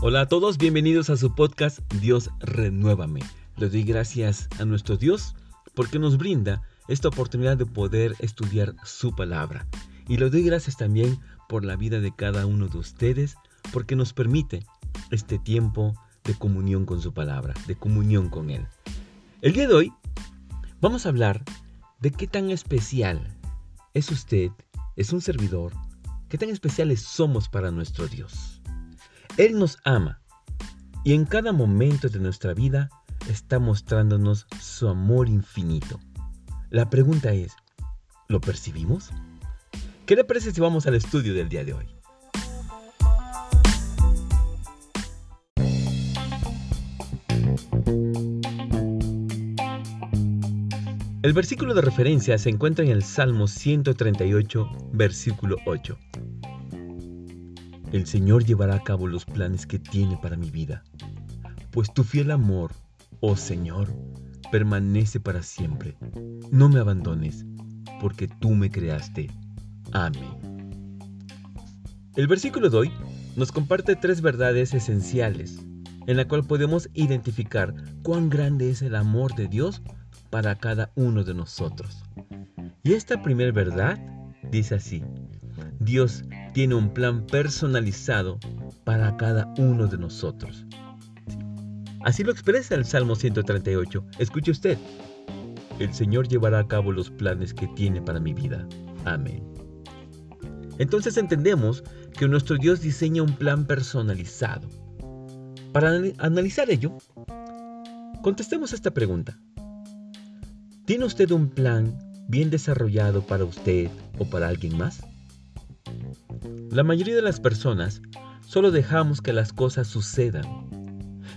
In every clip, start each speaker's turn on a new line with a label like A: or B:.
A: Hola a todos, bienvenidos a su podcast Dios Renuévame. Le doy gracias a nuestro Dios porque nos brinda esta oportunidad de poder estudiar su palabra. Y le doy gracias también por la vida de cada uno de ustedes porque nos permite este tiempo de comunión con su palabra, de comunión con Él. El día de hoy vamos a hablar de qué tan especial es usted, es un servidor, qué tan especiales somos para nuestro Dios. Él nos ama y en cada momento de nuestra vida está mostrándonos su amor infinito. La pregunta es, ¿lo percibimos? ¿Qué le parece si vamos al estudio del día de hoy? El versículo de referencia se encuentra en el Salmo 138, versículo 8. El Señor llevará a cabo los planes que tiene para mi vida, pues tu fiel amor, oh Señor, permanece para siempre. No me abandones, porque tú me creaste. Amén. El versículo de hoy nos comparte tres verdades esenciales, en la cual podemos identificar cuán grande es el amor de Dios para cada uno de nosotros. Y esta primera verdad dice así, Dios tiene un plan personalizado para cada uno de nosotros. Así lo expresa el Salmo 138. Escuche usted. El Señor llevará a cabo los planes que tiene para mi vida. Amén. Entonces entendemos que nuestro Dios diseña un plan personalizado. Para analizar ello, contestemos esta pregunta. ¿Tiene usted un plan bien desarrollado para usted o para alguien más? La mayoría de las personas solo dejamos que las cosas sucedan.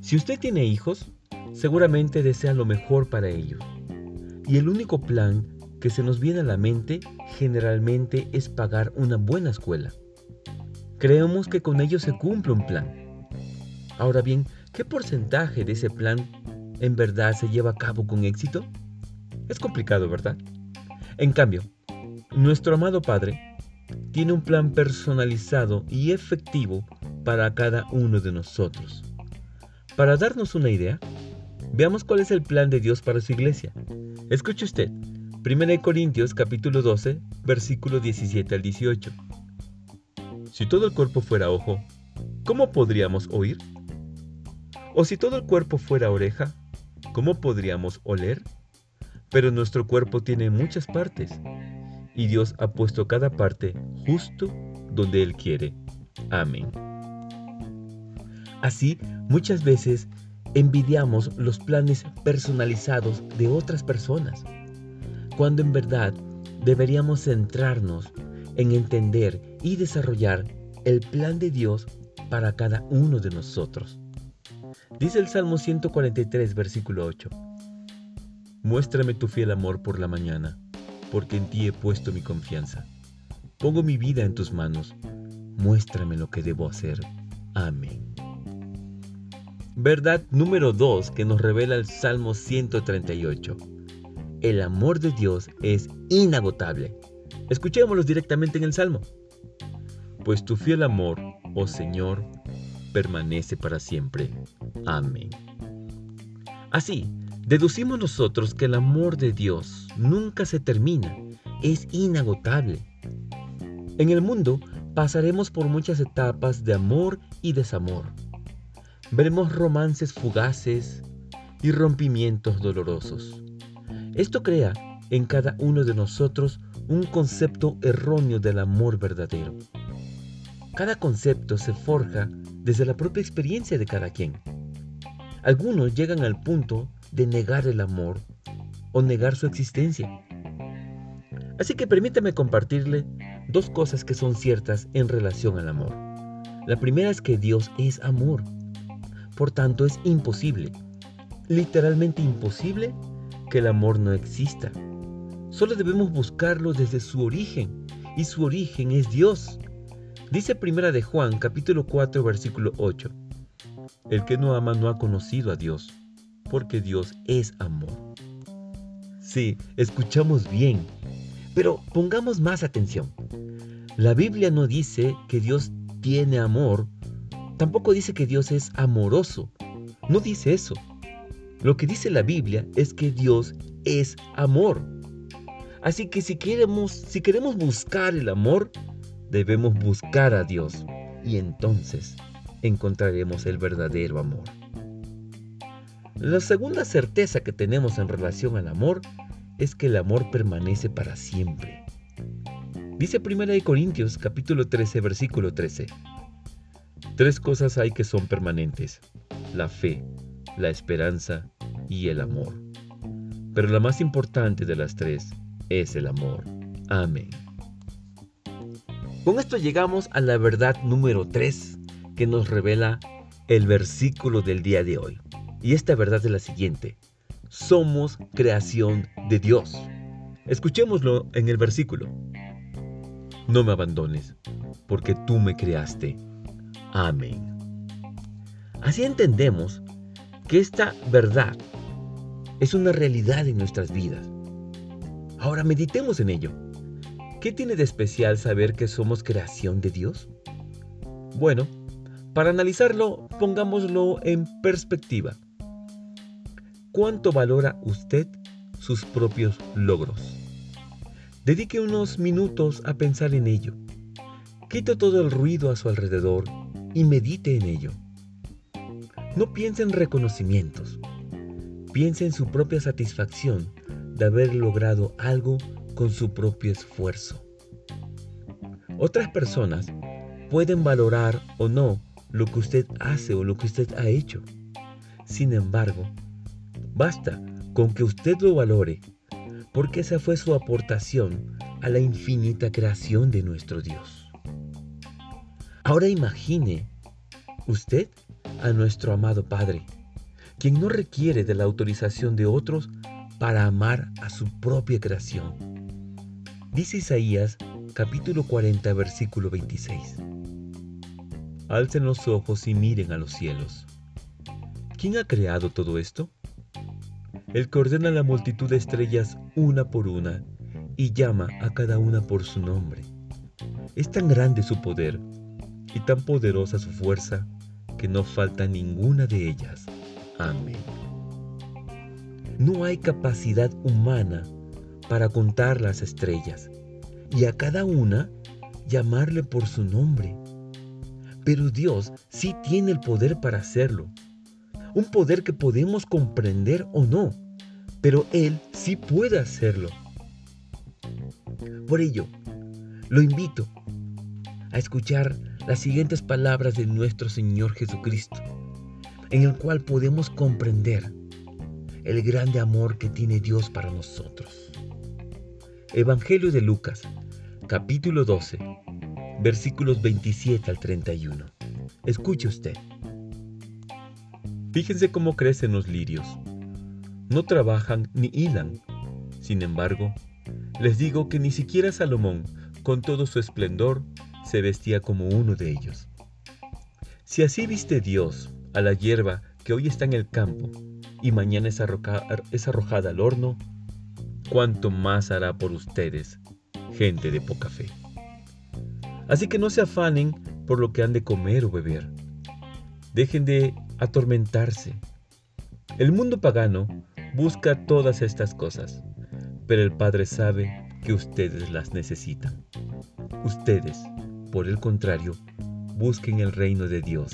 A: Si usted tiene hijos, seguramente desea lo mejor para ellos. Y el único plan que se nos viene a la mente generalmente es pagar una buena escuela. Creemos que con ello se cumple un plan. Ahora bien, ¿qué porcentaje de ese plan en verdad se lleva a cabo con éxito? Es complicado, ¿verdad? En cambio, nuestro amado Padre tiene un plan personalizado y efectivo para cada uno de nosotros. Para darnos una idea, veamos cuál es el plan de Dios para su iglesia. Escuche usted, 1 Corintios capítulo 12, versículo 17 al 18. Si todo el cuerpo fuera ojo, ¿cómo podríamos oír? O si todo el cuerpo fuera oreja, ¿cómo podríamos oler? Pero nuestro cuerpo tiene muchas partes y Dios ha puesto cada parte justo donde Él quiere. Amén. Así, muchas veces envidiamos los planes personalizados de otras personas, cuando en verdad deberíamos centrarnos en entender y desarrollar el plan de Dios para cada uno de nosotros. Dice el Salmo 143, versículo 8. Muéstrame tu fiel amor por la mañana porque en ti he puesto mi confianza. Pongo mi vida en tus manos. Muéstrame lo que debo hacer. Amén. Verdad número 2 que nos revela el Salmo 138. El amor de Dios es inagotable. Escuchémoslo directamente en el Salmo. Pues tu fiel amor, oh Señor, permanece para siempre. Amén. Así, Deducimos nosotros que el amor de Dios nunca se termina, es inagotable. En el mundo pasaremos por muchas etapas de amor y desamor. Veremos romances fugaces y rompimientos dolorosos. Esto crea en cada uno de nosotros un concepto erróneo del amor verdadero. Cada concepto se forja desde la propia experiencia de cada quien. Algunos llegan al punto de negar el amor o negar su existencia. Así que permítame compartirle dos cosas que son ciertas en relación al amor. La primera es que Dios es amor. Por tanto, es imposible, literalmente imposible, que el amor no exista. Solo debemos buscarlo desde su origen, y su origen es Dios. Dice Primera de Juan, capítulo 4, versículo 8. El que no ama no ha conocido a Dios, porque Dios es amor. Sí, escuchamos bien, pero pongamos más atención. La Biblia no dice que Dios tiene amor Tampoco dice que Dios es amoroso. No dice eso. Lo que dice la Biblia es que Dios es amor. Así que si queremos, si queremos buscar el amor, debemos buscar a Dios. Y entonces encontraremos el verdadero amor. La segunda certeza que tenemos en relación al amor es que el amor permanece para siempre. Dice 1 Corintios capítulo 13 versículo 13. Tres cosas hay que son permanentes. La fe, la esperanza y el amor. Pero la más importante de las tres es el amor. Amén. Con esto llegamos a la verdad número 3 que nos revela el versículo del día de hoy. Y esta verdad es la siguiente. Somos creación de Dios. Escuchémoslo en el versículo. No me abandones, porque tú me creaste. Amén. Así entendemos que esta verdad es una realidad en nuestras vidas. Ahora meditemos en ello. ¿Qué tiene de especial saber que somos creación de Dios? Bueno, para analizarlo, pongámoslo en perspectiva. ¿Cuánto valora usted sus propios logros? Dedique unos minutos a pensar en ello. Quite todo el ruido a su alrededor y medite en ello. No piense en reconocimientos. Piense en su propia satisfacción de haber logrado algo con su propio esfuerzo. Otras personas pueden valorar o no lo que usted hace o lo que usted ha hecho. Sin embargo, basta con que usted lo valore, porque esa fue su aportación a la infinita creación de nuestro Dios. Ahora imagine usted a nuestro amado Padre, quien no requiere de la autorización de otros para amar a su propia creación. Dice Isaías capítulo 40 versículo 26. Alcen los ojos y miren a los cielos. ¿Quién ha creado todo esto? El que ordena la multitud de estrellas una por una y llama a cada una por su nombre. Es tan grande su poder y tan poderosa su fuerza que no falta ninguna de ellas. Amén. No hay capacidad humana para contar las estrellas y a cada una llamarle por su nombre. Pero Dios sí tiene el poder para hacerlo. Un poder que podemos comprender o no, pero Él sí puede hacerlo. Por ello, lo invito a escuchar las siguientes palabras de nuestro Señor Jesucristo, en el cual podemos comprender el grande amor que tiene Dios para nosotros. Evangelio de Lucas, capítulo 12, versículos 27 al 31. Escuche usted. Fíjense cómo crecen los lirios. No trabajan ni hilan. Sin embargo, les digo que ni siquiera Salomón, con todo su esplendor, se vestía como uno de ellos. Si así viste Dios a la hierba que hoy está en el campo y mañana es, arrojada al horno, cuánto más hará por ustedes, gente de poca fe. Así que no se afanen por lo que han de comer o beber. Dejen de atormentarse. El mundo pagano busca todas estas cosas, pero el Padre sabe que ustedes las necesitan. Ustedes por el contrario, busquen el reino de Dios,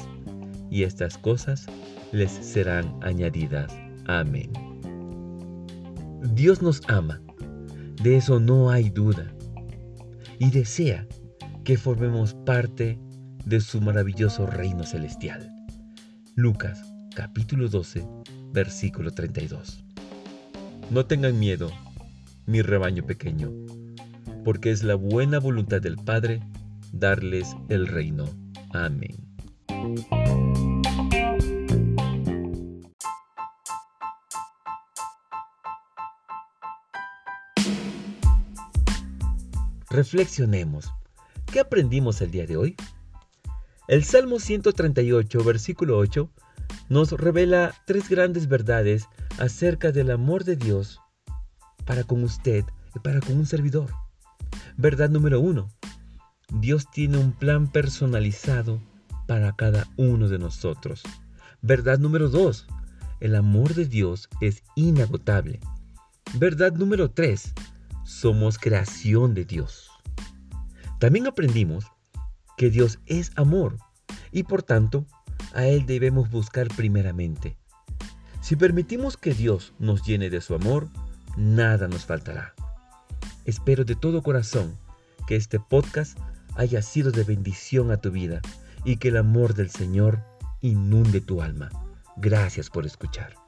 A: y estas cosas les serán añadidas. Amén. Dios nos ama, de eso no hay duda, y desea que formemos parte de su maravilloso reino celestial. Lucas capítulo 12, versículo 32. No tengan miedo, mi rebaño pequeño, porque es la buena voluntad del Padre darles el reino. Amén. Reflexionemos. ¿Qué aprendimos el día de hoy? El Salmo 138, versículo 8, nos revela tres grandes verdades acerca del amor de Dios para con usted y para con un servidor. Verdad número uno, Dios tiene un plan personalizado para cada uno de nosotros. Verdad número dos, el amor de Dios es inagotable. Verdad número tres, somos creación de Dios. También aprendimos que Dios es amor y por tanto a Él debemos buscar primeramente. Si permitimos que Dios nos llene de su amor, nada nos faltará. Espero de todo corazón que este podcast haya sido de bendición a tu vida y que el amor del Señor inunde tu alma. Gracias por escuchar.